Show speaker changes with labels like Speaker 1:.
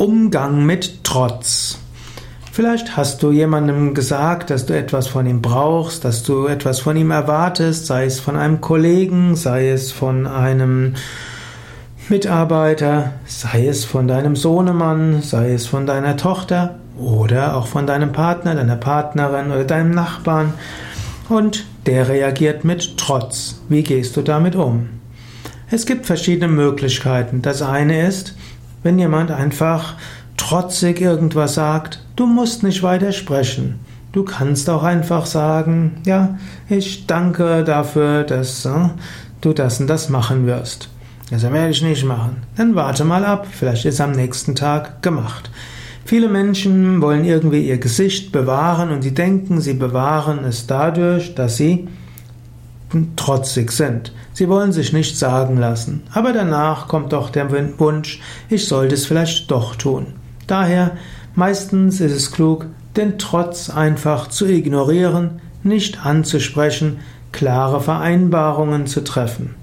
Speaker 1: Umgang mit Trotz. Vielleicht hast du jemandem gesagt, dass du etwas von ihm brauchst, dass du etwas von ihm erwartest, sei es von einem Kollegen, sei es von einem Mitarbeiter, sei es von deinem Sohnemann, sei es von deiner Tochter oder auch von deinem Partner, deiner Partnerin oder deinem Nachbarn und der reagiert mit Trotz. Wie gehst du damit um? Es gibt verschiedene Möglichkeiten. Das eine ist, wenn jemand einfach trotzig irgendwas sagt, du musst nicht weiter sprechen. Du kannst auch einfach sagen, ja, ich danke dafür, dass äh, du das und das machen wirst. Das werde ich nicht machen. Dann warte mal ab, vielleicht ist am nächsten Tag gemacht. Viele Menschen wollen irgendwie ihr Gesicht bewahren und sie denken, sie bewahren es dadurch, dass sie trotzig sind. Sie wollen sich nicht sagen lassen. Aber danach kommt doch der Wunsch, ich sollte es vielleicht doch tun. Daher, meistens ist es klug, den Trotz einfach zu ignorieren, nicht anzusprechen, klare Vereinbarungen zu treffen.